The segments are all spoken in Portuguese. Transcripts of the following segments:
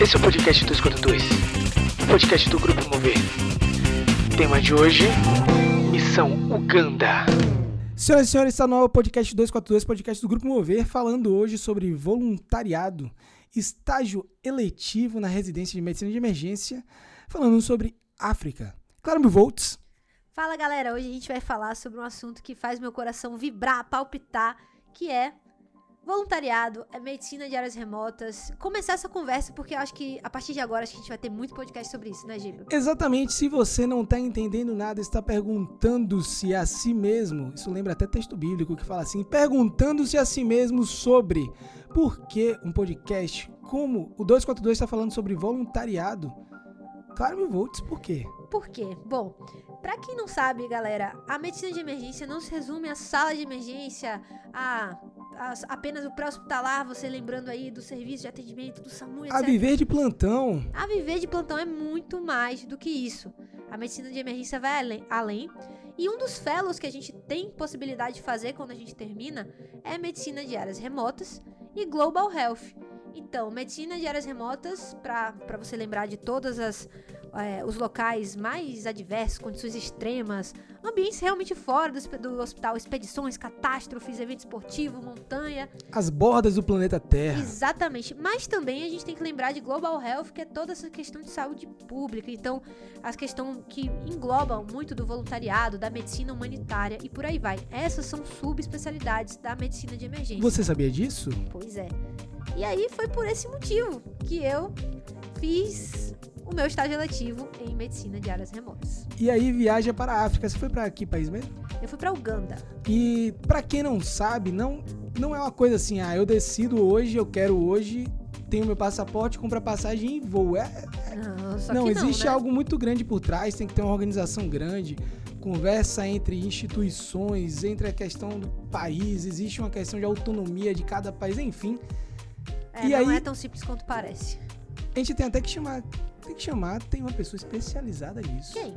Esse é o podcast 242, podcast do Grupo Mover. Tema de hoje: Missão Uganda. Senhoras e senhores, está no ar o podcast 242, podcast do Grupo Mover, falando hoje sobre voluntariado, estágio eletivo na residência de medicina de emergência, falando sobre África. Claro, mil volts. Fala galera, hoje a gente vai falar sobre um assunto que faz meu coração vibrar, palpitar, que é voluntariado, é medicina de áreas remotas. Começar essa conversa, porque eu acho que a partir de agora acho que a gente vai ter muito podcast sobre isso, né, Gílio? Exatamente, se você não está entendendo nada, está perguntando-se a si mesmo, isso lembra até texto bíblico que fala assim, perguntando-se a si mesmo sobre por que um podcast como o 242 está falando sobre voluntariado. Claro, mil volts, por quê? Por quê? Bom, para quem não sabe, galera, a medicina de emergência não se resume à sala de emergência, a, a apenas o pré-hospitalar, você lembrando aí do serviço de atendimento, do SAMU, etc. A viver de plantão. A viver de plantão é muito mais do que isso. A medicina de emergência vai além, além. E um dos fellows que a gente tem possibilidade de fazer quando a gente termina é medicina de áreas remotas e Global Health. Então, medicina de áreas remotas, para você lembrar de todas as é, os locais mais adversos, condições extremas, ambientes realmente fora do, do, hospital, expedições, catástrofes, evento esportivo, montanha. As bordas do planeta Terra. Exatamente. Mas também a gente tem que lembrar de Global Health, que é toda essa questão de saúde pública. Então, as questões que englobam muito do voluntariado, da medicina humanitária e por aí vai. Essas são subespecialidades da medicina de emergência. Você sabia disso? Pois é. E aí foi por esse motivo que eu fiz o meu estágio eletivo em medicina de áreas remotas. E aí viaja para a África. Você foi para que país mesmo? Eu fui para Uganda. E para quem não sabe, não não é uma coisa assim, ah, eu decido hoje, eu quero hoje, tenho meu passaporte, compro a passagem e vou. É, é... Não, não existe né? algo muito grande por trás, tem que ter uma organização grande, conversa entre instituições, entre a questão do país, existe uma questão de autonomia de cada país, enfim. É, E não aí- é tão simples quanto parece. A gente tem até que chamar, tem que chamar, tem uma pessoa especializada nisso Quem?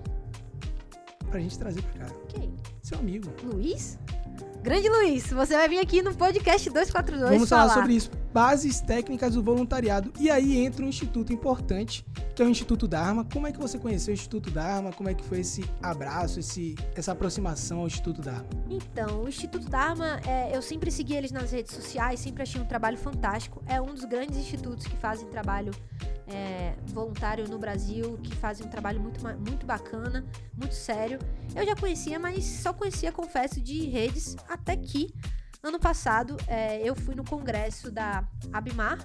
pra gente trazer pra cá. Quem? Seu amigo. Luiz? Grande Luiz, você vai vir aqui no podcast 242 Vamos falar sobre isso. Bases técnicas do voluntariado. E aí entra um instituto importante, que é o Instituto Dharma. Como é que você conheceu o Instituto Dharma? Como é que foi esse abraço, esse, essa aproximação ao Instituto Dharma? Então, o Instituto Dharma, é, eu sempre segui eles nas redes sociais, sempre achei um trabalho fantástico. É um dos grandes institutos que fazem trabalho é, voluntário no Brasil, que fazem um trabalho muito, muito bacana, muito sério. Eu já conhecia, mas só conhecia, confesso, de redes, até que ano passado é, eu fui no congresso da Abimar,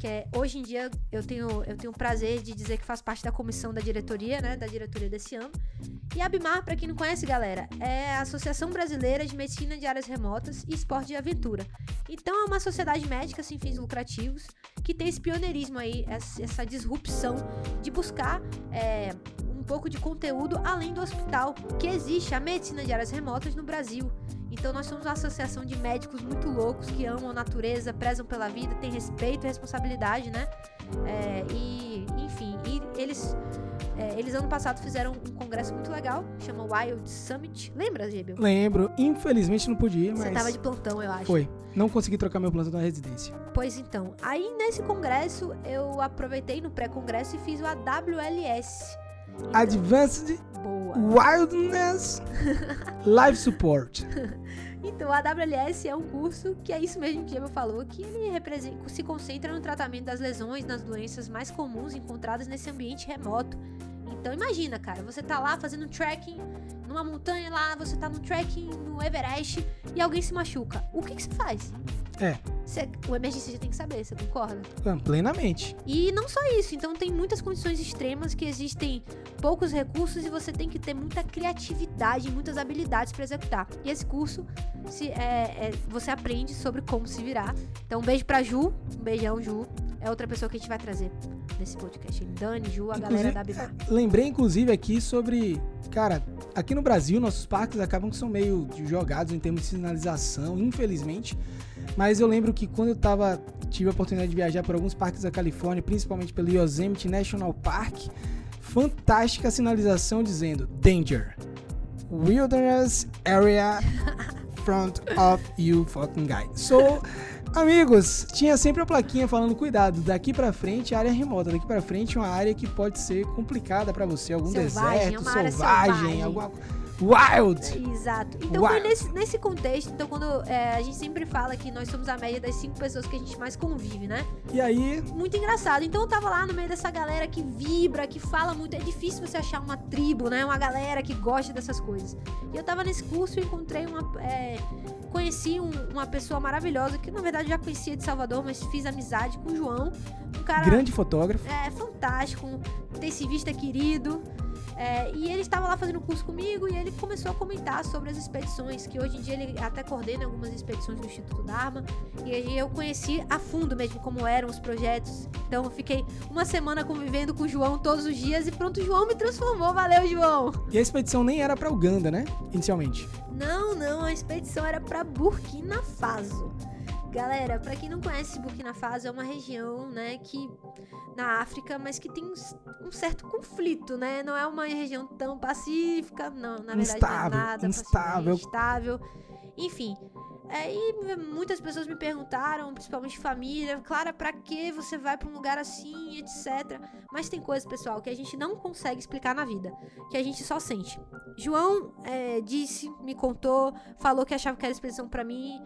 que é hoje em dia eu tenho, eu tenho o prazer de dizer que faz parte da comissão da diretoria, né, da diretoria desse ano. E a Abimar, para quem não conhece, galera, é a Associação Brasileira de Medicina de Áreas Remotas e Esporte de Aventura. Então é uma sociedade médica sem fins lucrativos que tem esse pioneirismo aí, essa, disrupção de buscar é, pouco de conteúdo além do hospital, que existe a medicina de áreas remotas no Brasil. Então nós somos uma associação de médicos muito loucos que amam a natureza, prezam pela vida, têm respeito e responsabilidade, né? É, e enfim, e eles é, eles ano passado fizeram um congresso muito legal, chama Wild Summit. Lembra, Gébio? Lembro, infelizmente não podia ir, mas Você tava de plantão, eu acho. foi. Não consegui trocar meu plantão na residência. Pois então, aí nesse congresso eu aproveitei no pré-congresso e fiz o AWLS. Advanced boa. Wilderness Life Support. Então, o AWLS é um curso que é isso mesmo que o Diego falou, que ele se concentra no tratamento das lesões, das doenças mais comuns encontradas nesse ambiente remoto. Então, imagina, cara, você tá lá fazendo trekking numa montanha lá, você tá no trekking no Everest e alguém se machuca. O que que você faz? É. Você, o emergencista tem que saber, você concorda? Plenamente. E não só isso, então tem muitas condições extremas que existem poucos recursos e você tem que ter muita criatividade, muitas habilidades para executar. E esse curso se, é, é- você aprende sobre como se virar. Então um beijo pra Ju, um beijão Ju. É outra pessoa que a gente vai trazer nesse podcast. Dani, Ju, a galera da Bimar. é, lembrei inclusive aqui sobre, cara, aqui no Brasil nossos parques acabam que são meio jogados em termos de sinalização, infelizmente. Mas eu lembro que quando eu tava, tive a oportunidade de viajar por alguns parques da Califórnia, principalmente pelo Yosemite National Park, fantástica sinalização dizendo Danger. Wilderness Area front of you fucking guy. So, Amigos, tinha sempre a plaquinha falando cuidado, daqui pra frente área remota, daqui pra frente uma área que pode ser complicada pra você, algum Selvagem, deserto, selvagem, selvagem. alguma wild. Exato. Então Uau. foi nesse, nesse contexto, então quando é, a gente sempre fala que nós somos a média das cinco pessoas que a gente mais convive, né? E aí, Muito engraçado. Então eu tava lá no meio dessa galera que vibra, que fala muito. É difícil você achar uma tribo, né? Uma galera que gosta dessas coisas. E eu tava nesse curso e encontrei uma. é, conheci um- uma pessoa maravilhosa que na verdade já conhecia de Salvador, mas fiz amizade com o João. Um cara grande fotógrafo. é fantástico, um intensivista querido. É, e ele estava lá fazendo curso comigo e ele começou a comentar sobre as expedições, que hoje em dia ele até coordena algumas expedições do Instituto Dharma. E aí eu conheci a fundo mesmo como eram os projetos. Então eu fiquei uma semana convivendo com o João todos os dias e pronto, o João me transformou. Valeu, João! E a expedição nem era pra Uganda, né? Inicialmente. Não, não, a expedição era pra Burkina Faso. Galera, pra quem não conhece Burkina Faso, é uma região, né, que na África, mas que tem um, certo conflito, né? Não é uma região tão pacífica, não, na verdade Instável, não é nada instável. instável. Enfim, é, e muitas pessoas me perguntaram, principalmente família, Clara, pra que você vai pra um lugar assim, etc. Mas tem coisas, pessoal, que a gente não consegue explicar na vida, que a gente só sente. João é, disse, me contou, falou que achava que era expedição pra mim.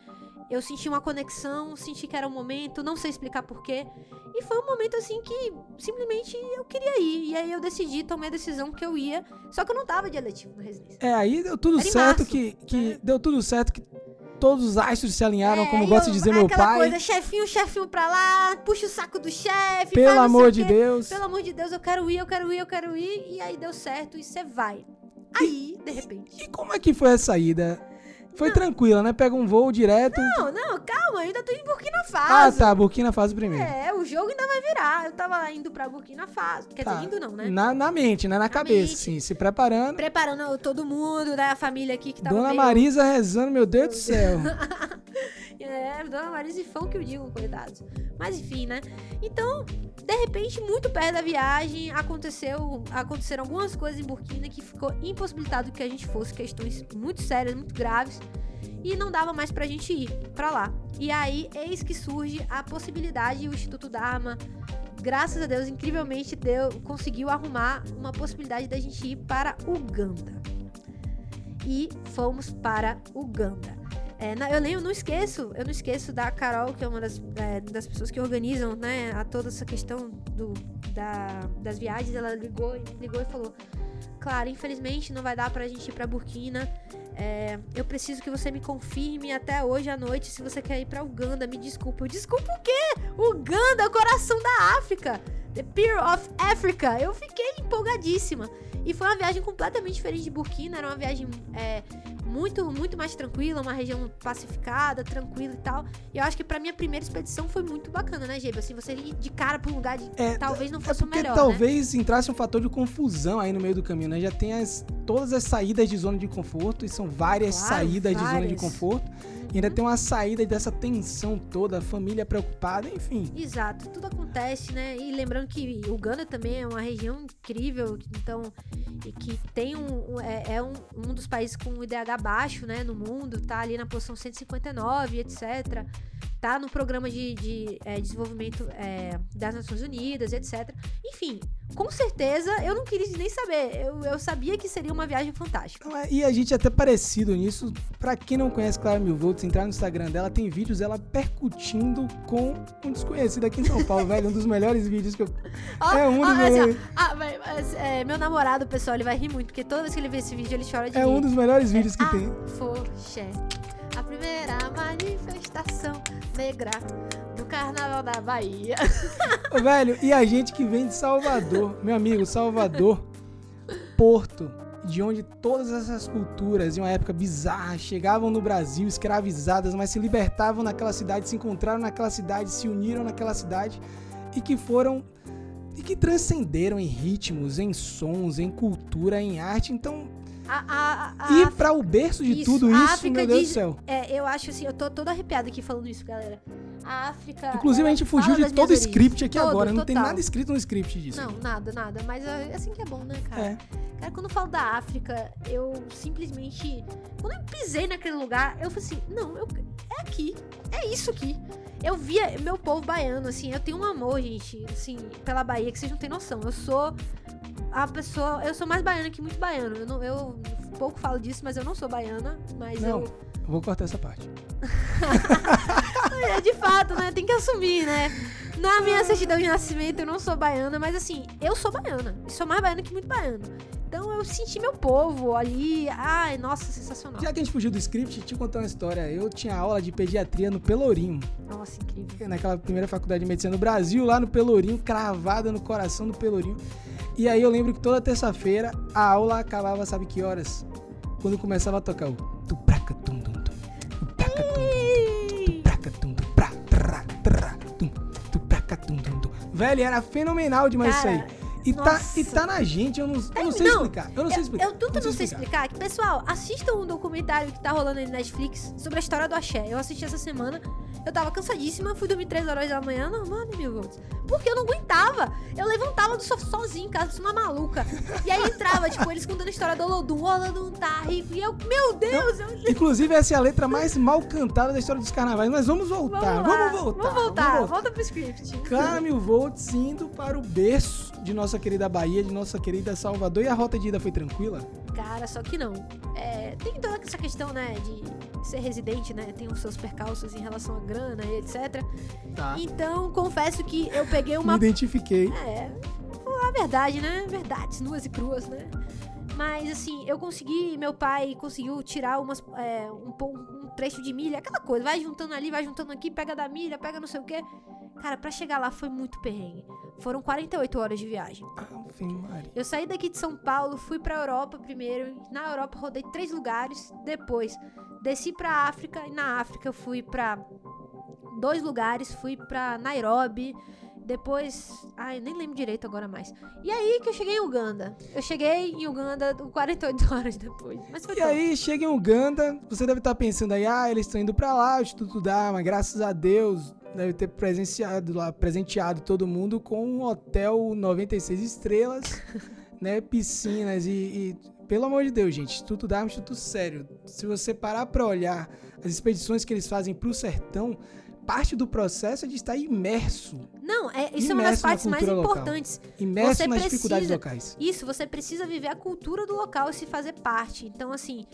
Eu senti uma conexão, senti que era um momento, não sei explicar porquê. E foi um momento assim que simplesmente eu queria ir. E aí eu decidi, tomei a decisão que eu ia. Só que eu não tava de eletivo na residência. É, aí deu tudo Era certo março, que, que né? deu tudo certo que todos os astros se alinharam, É, como e gosta de dizer meu pai. coisa, chefinho, chefinho pra lá, puxa o saco do chefe. Pelo amor o de. Deus. Pelo amor de Deus, eu quero ir, eu quero ir, eu quero ir. E aí deu certo e você vai. Aí, de repente. E como é que foi a saída? Foi tranquila, né? Pega um voo direto. Não, não, calma, eu ainda tô em Burkina ah, Faso. tá. Burkina Faso primeiro. É, o jogo ainda vai virar. Eu tava indo pra Burkina Faso. Quer Tá. dizer, indo não, né? Na, na mente, né? Na, cabeça, mente. sim. Se preparando. Preparando todo mundo, né? A família aqui que tava Dona meio... Marisa rezando, meu Deus do céu. É, Dona Marisa e Fão que eu digo, coitados. Mas enfim, né? Então, de repente, muito perto da viagem, aconteceu, aconteceram algumas coisas em Burkina que ficou impossibilitado que a gente fosse, questões muito sérias, muito graves. E não dava mais pra gente ir pra lá. E aí, eis que surge a possibilidade, o Instituto Dharma, graças a Deus, incrivelmente, deu, conseguiu arrumar uma possibilidade da gente ir para Uganda. E fomos para Uganda. É, na- eu lembro, não esqueço, eu não esqueço da Carol, que é uma das, é, das pessoas que organizam, né, a toda essa questão do, da- das viagens. Ela ligou, ligou e falou: Claro, infelizmente não vai dar pra gente ir pra Burkina. É, eu preciso que você me confirme até hoje à noite se você quer ir pra Uganda. Me desculpa. Eu, desculpa o quê? Uganda, coração da África. The Pearl of Africa. Eu fiquei empolgadíssima. E foi uma viagem completamente diferente de Burkina. Era uma viagem é, muito, muito mais tranquila, uma região pacificada, tranquila e tal. E eu acho que pra minha primeira expedição foi muito bacana, né, Geba? Assim, você ir de cara pra um lugar de É, talvez não É fosse o porque melhor, né? talvez entrasse um fator de confusão aí no meio do caminho, né? Já tem as, todas as saídas de zona de conforto, e são várias Claro, saídas de zona de várias. conforto. E ainda tem uma saída dessa tensão toda, a família preocupada, enfim. Exato, tudo acontece, né? E lembrando que Uganda também é uma região incrível, então, e que tem um, é, é um, um dos países com IDH baixo, né, no mundo, tá ali na posição 159, etc. Tá no programa de, de, é, desenvolvimento é, das Nações Unidas, etc. Enfim, com certeza eu não queria nem saber. Eu, eu sabia que seria uma viagem fantástica. É- E a gente é até parecido nisso. Pra quem não conhece Clara Mil Volts, entrar no Instagram dela, tem vídeos dela percutindo com um desconhecido aqui em São Paulo, velho. Um dos melhores vídeos que eu. Ó, É um ó, dos assim, melhores. ah, é, meu namorado, pessoal, ele vai rir muito, porque toda vez que ele vê esse vídeo, ele chora de É rir. um dos melhores vídeos que a tem. Foché. A primeira manifestação negra do Carnaval da Bahia. Velho, e a gente que vem de Salvador, meu amigo, Salvador, Porto, de onde todas essas culturas, em uma época bizarra, chegavam no Brasil escravizadas, mas se libertavam naquela cidade, se encontraram naquela cidade, se uniram naquela cidade e que foram e que transcenderam em ritmos, em sons, em cultura, em arte. Então, A, a, a, a- para o berço de isso, tudo isso, África meu Deus diz- do céu. é, eu acho assim, eu tô toda arrepiada aqui falando isso, galera. A África. Inclusive, a gente fugiu de todo o script aqui Todo, agora. Não tem total. nada escrito no script disso. Não, nada, nada. Mas é assim que é bom, né, cara? É. Cara, quando eu falo da África, eu simplesmente. Quando eu pisei naquele lugar, eu falei assim: não, eu, é aqui. É isso aqui. Eu via meu povo baiano, assim, eu tenho um amor, gente, assim, pela Bahia, que vocês não têm noção. Eu sou a pessoa. Eu sou mais baiana que muito baiano. Eu, não, eu pouco falo disso, mas eu não sou baiana. Mas Não. eu. Vou cortar essa parte. É de fato, né? Tem que assumir, né? Na minha certidão de nascimento eu não sou baiana, mas assim, eu sou baiana. E sou mais baiana que muito baiano. Então eu senti meu povo ali. Ai, nossa, sensacional. Já que a gente fugiu do script, te contar uma história. Eu tinha aula de pediatria no Pelourinho. Nossa, incrível. naquela primeira faculdade de medicina no Brasil, lá no Pelourinho, cravada no coração do Pelourinho. E aí eu lembro que toda terça-feira a aula acabava, sabe que horas? Quando começava a tocar o tupraca tum tum tum, tupraca tum tum tum, tupraca tum tum, pra, tra, tra, tum, tupraca tum tum tum. Velho, era fenomenal demais isso Cara, aí. E tá, e tá na gente, eu não, eu não É, sei não, explicar. Eu não sei explicar. Eu tudo não sei explicar. Que, pessoal, assistam um documentário que tá rolando aí na Netflix sobre a história do axé. Eu assisti essa semana. Eu tava cansadíssima, fui dormir 3 horas da manhã, normal, né, mil volts? Porque eu não aguentava. Eu levantava do sofá sozinho, em casa, sou uma maluca. E aí entrava, tipo, eles contando a história do Olodum. O Olodum tá rico. E eu, meu Deus, eu... Inclusive, essa é a letra mais mal cantada da história dos carnavais. Mas vamos voltar, Vamos, lá. vamos voltar. Vamos voltar. Volta pro script. Clara Mil Volts indo para o berço de nossa querida Bahia, de nossa querida Salvador. E a rota de ida foi tranquila? Cara, só que não. É, tem toda essa questão, né, de ser residente, né? Tem os seus percalços em relação à grana e etc. Tá. Então, confesso que eu peguei Me uma. identifiquei. É, a verdade, né? Verdades nuas e cruas, né? Mas assim, eu consegui, meu pai conseguiu tirar umas, é, um, um trecho de milha, aquela coisa, vai juntando ali, vai juntando aqui, pega da milha, pega não sei o quê. Cara, pra chegar lá foi muito perrengue. Foram 48 horas de viagem. Ave Maria. Eu saí daqui de São Paulo, fui pra Europa primeiro. Na Europa rodei três lugares. Depois desci pra África e na África eu fui pra dois lugares. Fui pra Nairobi. Depois, ai, nem lembro direito agora mais. E aí que eu cheguei em Uganda. Eu cheguei em Uganda 48 horas depois. Mas foi E top. aí, chega em Uganda, você deve estar pensando aí, ah, eles estão indo pra lá, o Instituto Dharma, graças a Deus, deve ter presenciado lá, presenteado todo mundo com um hotel 96 estrelas, né, piscinas e, e, pelo amor de Deus, gente, Instituto Dharma é um instituto sério. Se você parar pra olhar as expedições que eles fazem pro sertão, parte do processo é de estar imerso, Não, é, isso é uma das Imerso partes mais local. importantes. imerso Você nas precisa- dificuldades locais. Isso, você precisa viver a cultura do local e se fazer parte. Então, assim,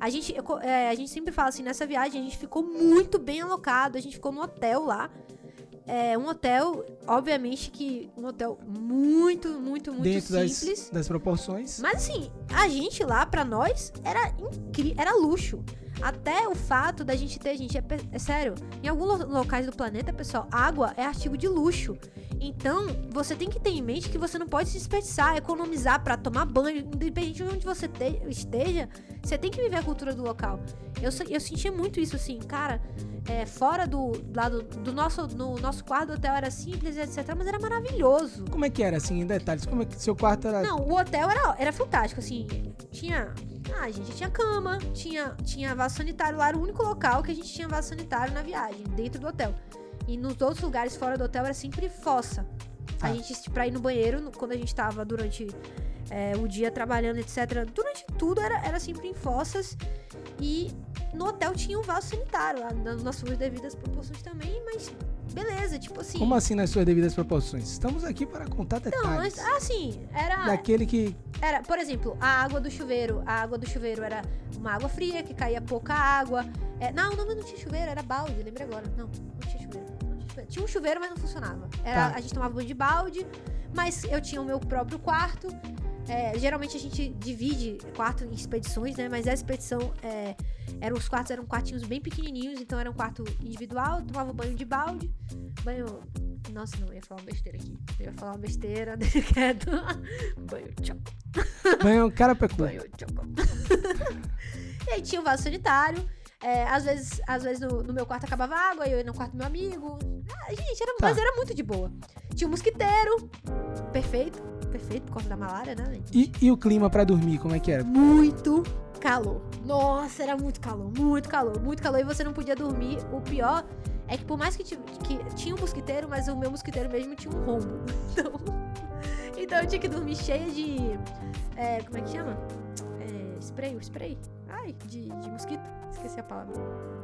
a gente, eu é, a gente sempre fala assim, nessa viagem a gente ficou muito bem alocado, a gente ficou no hotel lá. É um hotel, obviamente que um hotel muito, muito, muito Dentro das, simples. das proporções. Mas assim, a gente lá, pra nós, era incrível, era luxo. Até o fato da gente ter, gente, é, é sério, em alguns lo- locais do planeta, pessoal, água é artigo de luxo. Então, você tem que ter em mente que você não pode se desperdiçar, economizar pra tomar banho, independente de onde você te- esteja, você tem que viver a cultura do local. Eu, eu sentia muito isso, assim, cara, é, fora do, lá do, do nosso, no nosso quarto do hotel era simples, etc, mas era maravilhoso. Como é que era, assim, em detalhes? Como é que seu quarto era... Não, o hotel era, era fantástico, assim. Tinha. Ah, gente, tinha cama, tinha, tinha vaso sanitário lá, era o único local que a gente tinha vaso sanitário na viagem, dentro do hotel. E nos outros lugares fora do hotel era sempre fossa. Tá. A gente, pra ir no banheiro, quando a gente tava durante é, o dia trabalhando, etc., durante tudo era, era sempre em fossas. E no hotel tinha um vaso sanitário lá, nas suas devidas proporções também, mas beleza, tipo assim. Como assim nas suas devidas proporções? Estamos aqui para contar Não, detalhes. mas assim, era. Daquele que. Era, por exemplo, a água do chuveiro. A água do chuveiro era uma água fria, que caía pouca água. É, não, não, não tinha chuveiro, era balde, lembrei agora. Não, não tinha chuveiro. não tinha chuveiro. Tinha um chuveiro, mas não funcionava. Era, Tá. A gente tomava banho de balde, mas eu tinha o meu próprio quarto. É, geralmente a gente divide quarto em expedições, né? Mas essa expedição, é, eram, os quartos eram quartinhos bem pequenininhos, então era um quarto individual, tomava banho de balde, banho... Nossa, não, eu ia falar uma besteira aqui. Eu ia falar uma besteira, deixa quieto. banho tchau. Banho cara pecu. Banho choco. e aí tinha o vaso sanitário. É, às vezes, às vezes no, no meu quarto acabava água, eu ia no quarto do meu amigo. Ah, gente, era, Tá. mas era muito de boa. Tinha um mosquiteiro. Perfeito. Perfeito, por conta da malária, né? E, e o clima pra dormir, como é que era? Muito calor. Nossa, era muito calor, muito calor, muito calor. E você não podia dormir. O pior é que por mais que, que tinha um mosquiteiro, mas o meu mosquiteiro mesmo tinha um rombo. Então, então eu tinha que dormir cheia de. é, como é que chama? É, spray, spray. Ai, de, de mosquito. Esqueci a palavra.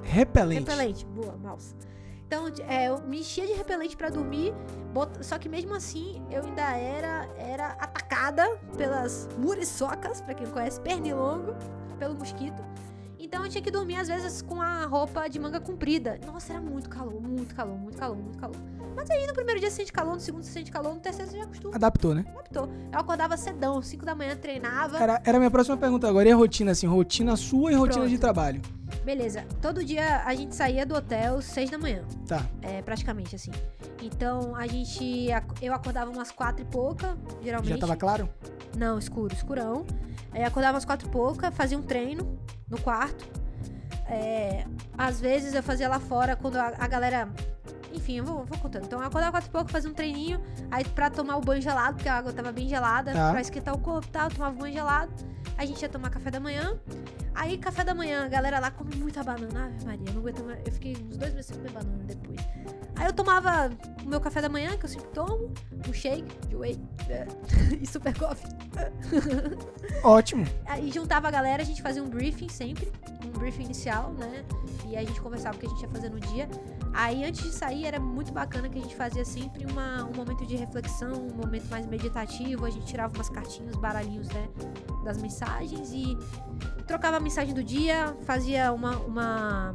Repelente. Repelente. Boa, mouse. Então, é, eu me enchia de repelente pra dormir, bot- só que mesmo assim eu ainda era, era atacada pelas muriçocas, pra quem conhece, pernilongo, pelo mosquito. Então eu tinha que dormir às vezes com a roupa de manga comprida. Nossa, era muito calor, muito calor, muito calor, muito calor. Mas aí no primeiro dia você sente calor, no segundo você sente calor, no terceiro você já acostuma. Adaptou, né? Adaptou. Eu acordava cedão, 5 da manhã, treinava. Era, era a minha próxima pergunta agora. E a rotina, assim? Rotina sua e rotina Pronto. de trabalho? Beleza. Todo dia a gente saía do hotel 6 da manhã. Tá. É, praticamente assim. Então a gente. Eu acordava umas quatro e pouca, geralmente. Já tava claro? Não, escuro, escurão. Aí acordava umas quatro e pouca, fazia um treino no quarto. É, às vezes eu fazia lá fora quando a, a galera. Enfim, eu vou, vou contando. Então eu acordava quatro e pouco, fazia um treininho. Aí pra tomar o banho gelado, porque a água tava bem gelada, Tá. pra esquentar o corpo e tal, eu tomava banho gelado. A gente ia tomar café da manhã. Aí, café da manhã, a galera lá come muita banana. Ave Maria, eu não aguento mais. Eu fiquei uns dois meses sem comer banana depois. Aí eu tomava o meu café da manhã, que eu sempre tomo, um shake de whey é, e super coffee. Ótimo. Aí juntava a galera, a gente fazia um briefing sempre, um briefing inicial, né? E aí a gente conversava o que a gente ia fazer no dia. Aí antes de sair era muito bacana que a gente fazia sempre uma, um momento de reflexão, um momento mais meditativo. A gente tirava umas cartinhas, baralhinhos, né? Das mensagens e trocava a mensagem do dia, fazia uma. uma,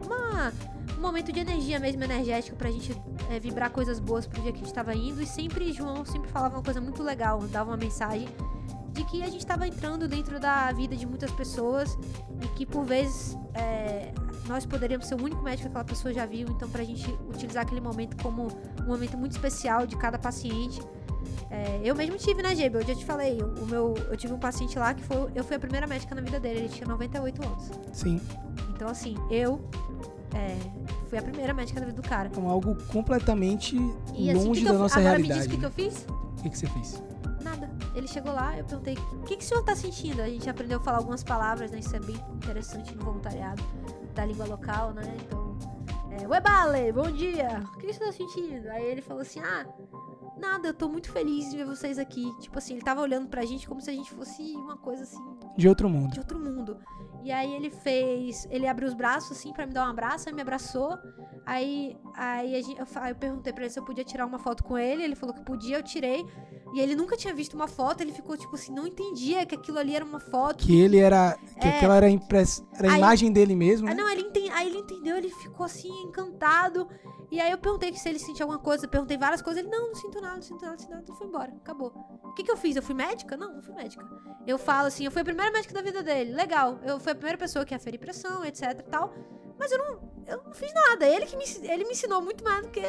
uma um momento de energia mesmo, energética, pra gente é, vibrar coisas boas pro dia que a gente tava indo. E sempre, João sempre falava uma coisa muito legal, dava uma mensagem de que a gente estava entrando dentro da vida de muitas pessoas e que por vezes é, nós poderíamos ser o único médico que aquela pessoa já viu, então pra gente utilizar aquele momento como um momento muito especial de cada paciente. É, eu mesmo tive, né, Gebe? Eu já te falei, o meu, eu tive um paciente lá que foi, eu fui a primeira médica na vida dele, ele tinha 98 anos. Sim. Então, assim, eu é, fui a primeira médica na vida do cara. Então, algo completamente E assim, longe que que da eu, nossa agora me realidade. diz o que, que eu fiz? O que, que você fez? Nada. Ele chegou lá, eu perguntei, o que, que o senhor tá sentindo? A gente aprendeu a falar algumas palavras, né? Isso é bem interessante no voluntariado da língua local, né? Então, é, Webale, bom dia! O que você tá sentindo? Aí ele falou assim, ah, nada, eu tô muito feliz de ver vocês aqui. Tipo assim, ele tava olhando pra gente como se a gente fosse uma coisa assim, De outro mundo. de outro mundo. E aí ele fez. Ele abriu os braços assim pra me dar um abraço, aí me abraçou. Aí, aí gente- eu, fa- eu perguntei pra ele se eu podia tirar uma foto com ele. Ele falou que podia, eu tirei. E ele nunca tinha visto uma foto, ele ficou tipo assim, não entendia que aquilo ali era uma foto. Que ele era. Que É. aquela era a, impress... era a imagem dele mesmo, Ah, né? não, ele enten- aí ele entendeu, ele ficou assim, encantado. E aí eu perguntei se ele sentia alguma coisa, perguntei várias coisas. Ele, não, não sinto nada, não sinto nada, não sinto nada. E foi embora, acabou. O que, que eu fiz? Eu fui médica? Não, não fui médica. Eu falo assim, eu fui a primeira médica da vida dele. Legal, eu fui a primeira pessoa que aferir pressão, etc e tal. Mas eu não, eu não fiz nada. Ele que me, ele me ensinou muito mais do que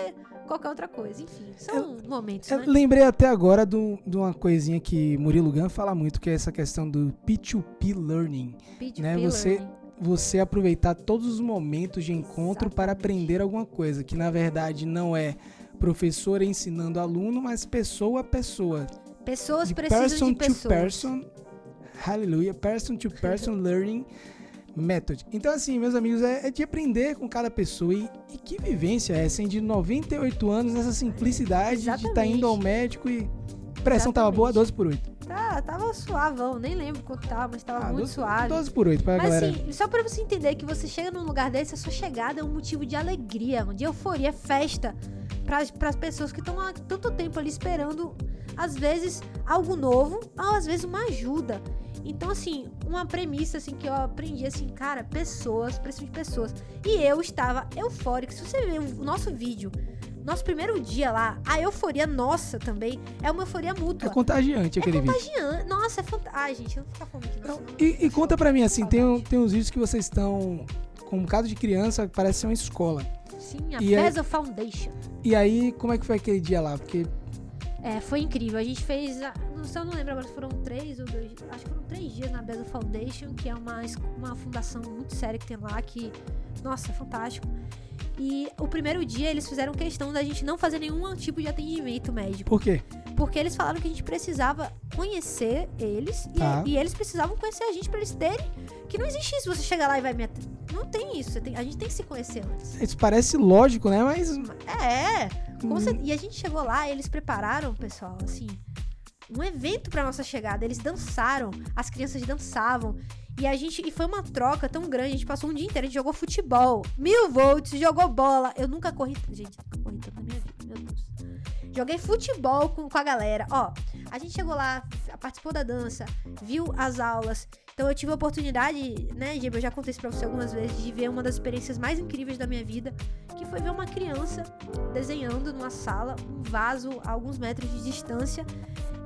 qualquer outra coisa. Enfim, são momentos, Eu né? lembrei até agora de uma coisinha que Murilo Gun fala muito, que é essa questão do P2P Learning. P2P né, você- learning. Você aproveitar todos os momentos de encontro para Exatamente. aprender alguma coisa, que na verdade não é professor ensinando aluno, mas pessoa a pessoa. Pessoas de precisam person de to pessoas. person, hallelujah, person to person learning method. Então assim, meus amigos, é, é de aprender com cada pessoa e, e que vivência é essa, hein? de 98 anos, essa simplicidade de estar Exatamente. indo ao médico e pressão tava boa, Exatamente. 12 por 8. Tá, tava suavão, nem lembro quanto tava, mas tava Ah, muito 12, suave. 12 por 8 pra Mas galera. assim, só pra você entender que você chega num lugar desse, a sua chegada é um motivo de alegria, de euforia, festa para as pessoas que estão há tanto tempo ali esperando, às vezes, algo novo, ou às vezes uma ajuda. Então, assim, uma premissa assim que eu aprendi assim, cara, pessoas, precisam de pessoas. E eu estava eufórica. Se você ver o nosso vídeo, nosso primeiro dia lá, a euforia nossa também é uma euforia É mútua. contagiante aquele vídeo. Contagiante. Nossa, é fantástico. Ai, gente, eu não vou ficar falando aqui, não, Não, senão- E, e conta pra mim, assim, tem, tem uns vídeos que vocês estão com um bocado de criança, parece ser uma escola. Sim, a E aí- Bezel Foundation. E aí, como é que foi aquele dia lá? Porque É, foi incrível. A gente fez. Não sei, eu não lembro agora se foram três ou dois. Acho que foram três dias na Bezel Foundation, que é uma, uma fundação muito séria que tem lá, que. Nossa, é fantástico. E o primeiro dia eles fizeram questão da gente não fazer nenhum tipo de atendimento médico. por quê? Porque eles falaram que a gente precisava conhecer eles e- Tá. e, eles precisavam conhecer a gente pra eles terem. Que não existe isso, você chega lá e vai me atender. Não tem isso. você tem- a gente tem que se conhecer antes. Isso parece lógico, né? Mas. É, hum, cer- E a gente chegou lá eles prepararam, pessoal, assim, um evento pra nossa chegada. Eles dançaram, as crianças dançavam. E a gente. E foi uma troca tão grande. A gente passou um dia inteiro, a gente jogou futebol. Mil volts, jogou bola. Eu nunca corri. Gente, nunca corri tanto na minha vida, meu Deus. Joguei futebol com, com a galera. Ó, a gente chegou lá, participou da dança, viu as aulas. Então eu tive a oportunidade, né, Giba, eu já contei isso pra você algumas vezes, de ver uma das experiências mais incríveis da minha vida, que foi ver uma criança desenhando numa sala um vaso a alguns metros de distância.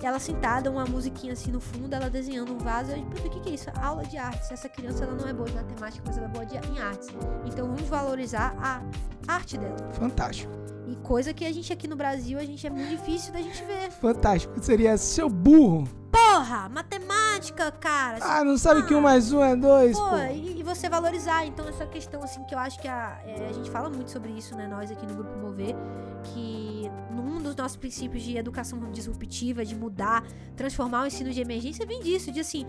Ela sentada, uma musiquinha assim no fundo, ela desenhando um vaso. Eu falei, o que, que é isso? Aula de artes. Essa criança ela não é boa em matemática, mas ela é boa de, em artes. Então vamos valorizar a arte dela. Fantástico. E coisa que a gente aqui no Brasil, a gente é muito difícil da gente ver. Fantástico. Seria seu burro. Porra, matemática, cara. Ah, não sabe que um mais um é dois, Pô, pô. e, e você valorizar. Então, essa questão, assim, que eu acho que a, é, a gente fala muito sobre isso, né? Nós aqui no Grupo Mover, que num dos nossos princípios de educação disruptiva, de mudar, transformar o ensino de emergência, vem disso, de assim,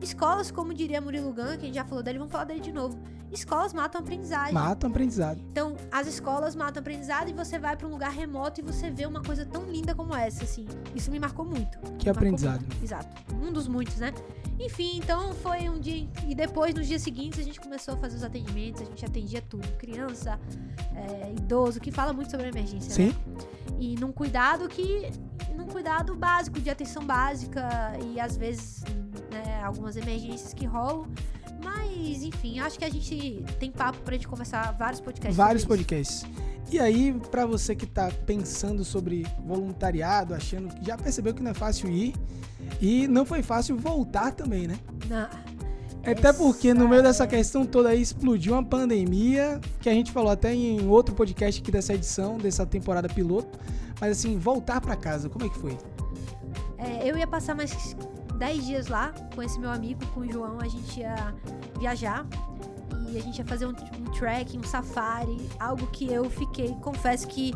escolas, como diria Murilo Gun, que a gente já falou dele, vamos falar dele de novo. Escolas matam aprendizagem. Mata o aprendizado. Então, as escolas matam aprendizado e você vai pra um lugar remoto e você vê uma coisa tão linda como essa, assim. Isso me marcou muito. Que aprendizado. muito. Exato. Um dos muitos, né? Enfim, então foi um dia. E depois, nos dias seguintes, a gente começou a fazer os atendimentos, a gente atendia tudo. Criança, é, idoso, que fala muito sobre a emergência, né? Sim? E num cuidado que. num cuidado básico, de atenção básica e às vezes, né, algumas emergências que rolam. Mas, enfim, acho que a gente tem papo pra gente conversar vários podcasts. Vários podcasts. E aí, pra você que tá pensando sobre voluntariado, achando que já percebeu que não é fácil ir, e não foi fácil voltar também, né? Não. Até porque no meio dessa é- questão toda aí explodiu uma pandemia, que a gente falou até em outro podcast aqui dessa edição, dessa temporada piloto. Mas assim, voltar pra casa, como é que foi? É, eu ia passar mais 10 dias lá com esse meu amigo, com o João. A gente ia viajar e a gente ia fazer um, um trekking, um safari, algo que eu fiquei, confesso que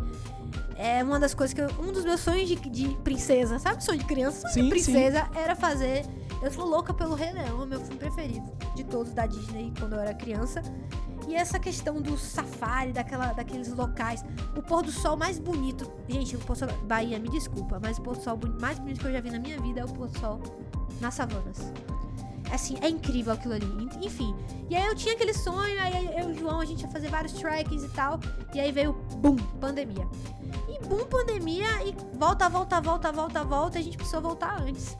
é uma das coisas que eu, um dos meus sonhos de, de princesa, sabe? Sonho de criança, sonho Sim, de princesa era fazer. Eu sou louca pelo Rei Leão, é meu filme preferido de todos da Disney quando eu era criança. E essa questão do safari, daquela, daqueles locais, o pôr do sol mais bonito. Gente, o pôr do sol. Bahia, me desculpa, mas o pôr do sol mais bonito que eu já vi na minha vida é o pôr do sol nas savanas. Assim, é incrível aquilo ali. En- Enfim. E aí eu tinha aquele sonho, aí eu e o João, a gente ia fazer vários trekkings e tal. E aí veio, bum, pandemia. E bum, pandemia, e volta, volta, volta, volta, volta, e a gente precisou voltar antes.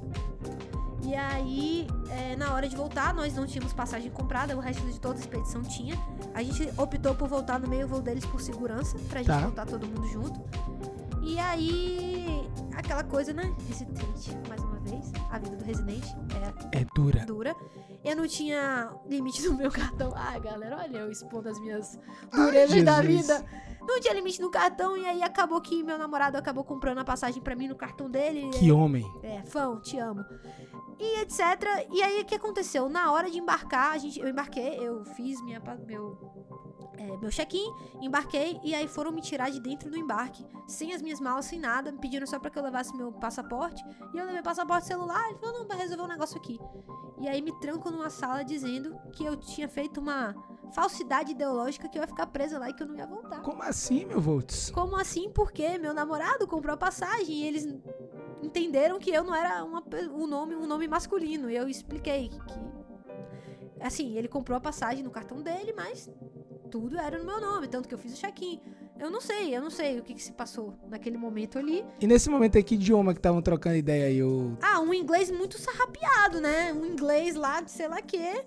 E aí, é, na hora de voltar, nós não tínhamos passagem comprada, o resto de toda a expedição tinha. A gente optou por voltar no meio voo deles por segurança, pra gente Tá. voltar todo mundo junto. E aí, aquela coisa, né? Residente, mais uma vez. A vida do residente é É dura. dura. Eu não tinha limite no meu cartão. Ai, galera, olha eu expondo as minhas durezas da vida. Não tinha limite no cartão e aí acabou que meu namorado acabou comprando a passagem pra mim no cartão dele. Que homem. É, fã, te amo. E etc. E aí o que aconteceu? Na hora de embarcar, a gente, eu embarquei, eu fiz minha, meu, é, meu check-in, embarquei e aí foram me tirar de dentro do embarque, sem as minhas malas, sem nada, me pediram só pra que eu levasse meu passaporte. E eu levei passaporte celular, ele falou, não, vai resolver um negócio aqui. E aí me tranco numa sala dizendo que eu tinha feito uma falsidade ideológica que eu ia ficar presa lá e que eu não ia voltar. Como assim, meu Volts? Como assim? Porque meu namorado comprou a passagem e eles entenderam que eu não era uma, um, nome, um nome masculino. E eu expliquei que. Assim, ele comprou a passagem no cartão dele, mas tudo era no meu nome, tanto que eu fiz o check-in. Eu não sei, eu não sei o que, que se passou naquele momento ali. E nesse momento aí, que idioma que estavam trocando ideia aí? O... Ah, um inglês muito sarrapiado, né? Um inglês lá de sei lá quê.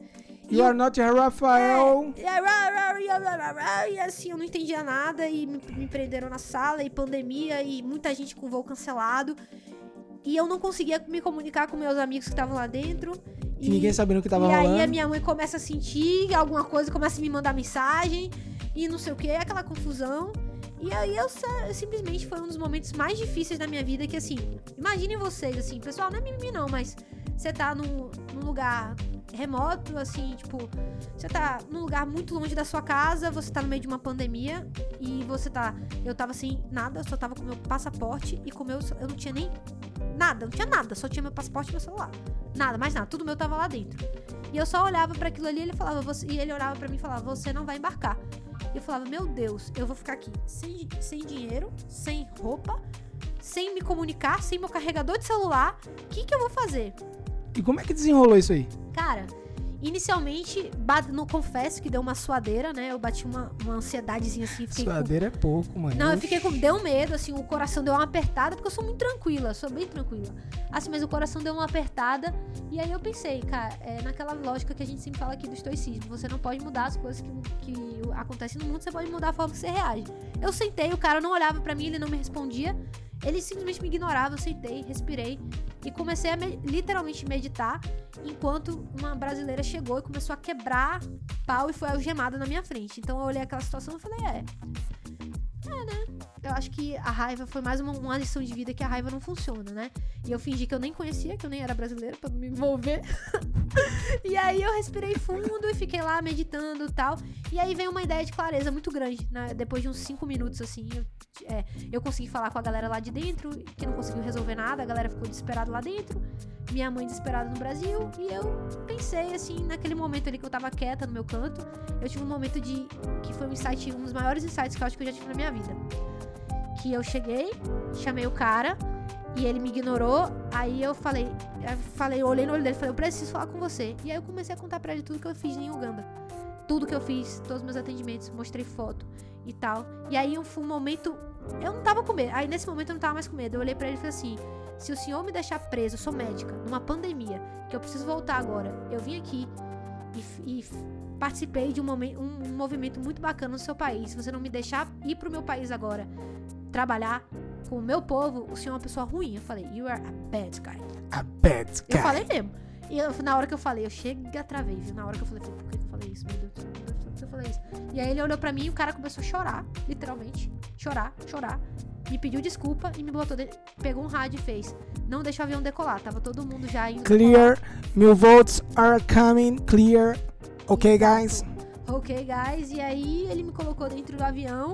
E You are not a Rafael. É, rá, E assim, eu não entendia nada e me, me prenderam na sala e pandemia e muita gente com voo cancelado. E eu não conseguia me comunicar com meus amigos que estavam lá dentro. E ninguém sabendo o que tava e aí rolando. a minha mãe começa a sentir alguma coisa, começa a me mandar mensagem e não sei o que, aquela confusão. E aí eu sa- simplesmente foi um dos momentos mais difíceis da minha vida que assim, imaginem vocês assim, pessoal, não é mimimi não, mas você tá num, num lugar remoto, assim, tipo, você tá num lugar muito longe da sua casa, você tá no meio de uma pandemia e você tá, eu tava sem nada, eu só tava com meu passaporte e com meu, eu não tinha nem nada, não tinha nada, só tinha meu passaporte e meu celular. Nada, mais nada, tudo meu tava lá dentro. E eu só olhava pra aquilo ali ele falava, você, e ele olhava pra mim e falava, você não vai embarcar. E eu falava, meu Deus, eu vou ficar aqui sem, sem dinheiro, sem roupa, sem me comunicar, sem meu carregador de celular. O que, que eu vou fazer? E como é que desenrolou isso aí? Cara, Inicialmente, não confesso que deu uma suadeira, né? Eu bati uma, uma ansiedadezinha assim, fiquei com Suadeira é pouco, mano. não, eu fiquei com. Deu medo, assim, o coração deu uma apertada, porque eu sou muito tranquila, sou bem tranquila. Assim, mas o coração deu uma apertada. E aí eu pensei, cara, é naquela lógica que a gente sempre fala aqui do estoicismo. Você não pode mudar as coisas que, que acontecem no mundo, você pode mudar a forma que você reage. Eu sentei, o cara não olhava pra mim, ele não me respondia. Ele simplesmente me ignorava, eu sentei, respirei e comecei a me- literalmente meditar enquanto uma brasileira chegou e começou a quebrar pau e foi algemada na minha frente. Então eu olhei aquela situação e falei, é, eu acho que a raiva foi mais uma, uma lição de vida que a raiva não funciona, né? E eu fingi que eu nem conhecia, que eu nem era brasileira, não me envolver. e aí eu respirei fundo e fiquei lá meditando e tal. E aí veio uma ideia de clareza muito grande, né? Depois de uns cinco minutos, assim, eu, é, eu consegui falar com a galera lá de dentro, que não conseguiu resolver nada, a galera ficou desesperada lá dentro. Minha mãe desesperada no Brasil. E eu pensei, assim, naquele momento ali que eu tava quieta no meu canto, eu tive um momento de. que foi um insight, um dos maiores insights que eu acho que eu já tive na minha vida que eu cheguei, chamei o cara e ele me ignorou. Aí eu falei, eu falei, eu olhei no olho dele falei, eu preciso falar com você. E aí eu comecei a contar pra ele tudo que eu fiz em Uganda. Tudo que eu fiz, todos os meus atendimentos, mostrei foto e tal. E aí um momento. Eu não tava com medo. Aí nesse momento eu não tava mais com medo. Eu olhei pra ele e falei assim: se o senhor me deixar preso, eu sou médica, numa pandemia, que eu preciso voltar agora. Eu vim aqui e, e participei de um, momen- um- um movimento muito bacana no seu país. Se você não me deixar ir pro meu país agora, trabalhar com o meu povo, o senhor é uma pessoa ruim. Eu falei, you are a bad guy. A bad Eu guy. falei mesmo. E eu- na hora que eu falei, eu chega travei, viu? Na hora que eu falei, por que eu falei isso? Meu Deus do céu, meu Deus do céu, por que eu falei isso? E aí ele olhou pra mim e o cara começou a chorar, literalmente. Chorar, chorar. Me pediu desculpa e me botou. Pegou um rádio e fez. Não deixa o avião decolar. Tava todo mundo já indo. Clear. Mil votes are coming. Clear. Ok, guys? Ok, guys. E aí ele me colocou dentro do avião.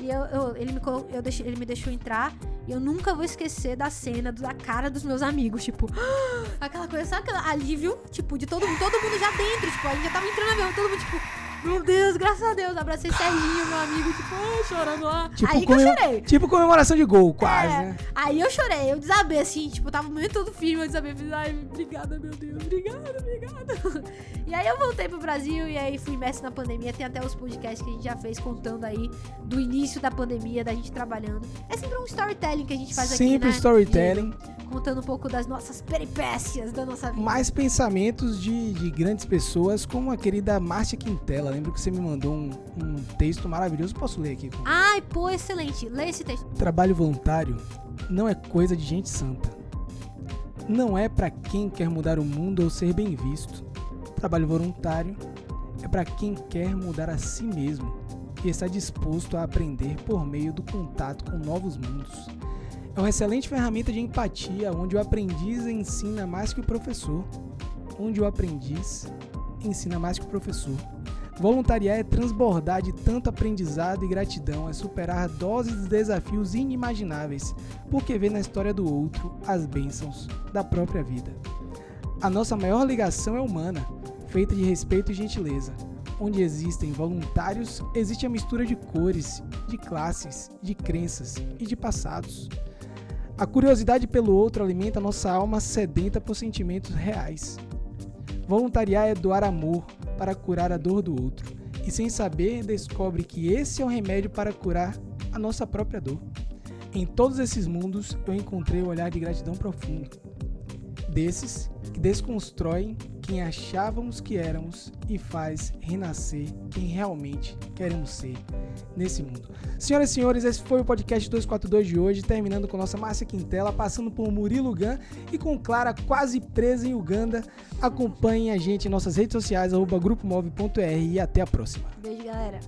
E eu, eu- ele, me eu deixei- ele me deixou entrar. E eu nunca vou esquecer da cena, da cara dos meus amigos. Tipo, aquela coisa, sabe aquele alívio? Tipo, de todo mundo, todo mundo já dentro. Tipo, a gente já tava entrando no avião, todo mundo, tipo, meu Deus, graças a Deus. Abracei Serginho, meu amigo, tipo, chorando lá. Tipo, aí que eu chorei. Tipo comemoração de gol, quase, É. né? Aí eu chorei, eu desabei assim, tipo, tava meio todo filme, eu desabei, fiz, ai, obrigada, meu Deus, obrigada, obrigada. E aí eu voltei pro Brasil e aí fui imerso na pandemia, tem até os podcasts que a gente já fez contando aí do início da pandemia, da gente trabalhando. É sempre um storytelling que a gente faz aqui, Sempre né? storytelling. Contando um pouco das nossas peripécias da nossa vida. Mais pensamentos de, de grandes pessoas, como a querida Márcia Quintela. Lembro que você me mandou um, um texto maravilhoso. Posso ler aqui? Ai, pô, excelente. Lê esse texto. Trabalho voluntário não é coisa de gente santa. Não é pra quem quer mudar o mundo ou ser bem visto. Trabalho voluntário é pra quem quer mudar a si mesmo e está disposto a aprender por meio do contato com novos mundos. É uma excelente ferramenta de empatia onde o aprendiz ensina mais que o professor. Onde o aprendiz ensina mais que o professor. Voluntariar é transbordar de tanto aprendizado e gratidão, é superar doses de desafios inimagináveis, porque vê na história do outro as bênçãos da própria vida. A nossa maior ligação é humana, feita de respeito e gentileza. Onde existem voluntários, existe a mistura de cores, de classes, de crenças e de passados. A curiosidade pelo outro alimenta nossa alma sedenta por sentimentos reais. Voluntariar é doar amor para curar a dor do outro, e sem saber, descobre que esse é o remédio para curar a nossa própria dor. Em todos esses mundos, eu encontrei o olhar de gratidão profundo, desses que desconstroem quem achávamos que éramos e faz renascer quem realmente queremos ser nesse mundo. Senhoras e senhores, esse foi o podcast 242 de hoje, terminando com nossa Márcia Quintela, passando por Murilo Gun e com Clara quase presa em Uganda. Acompanhem a gente em nossas redes sociais, arroba grupomove.r e até a próxima. Beijo, galera.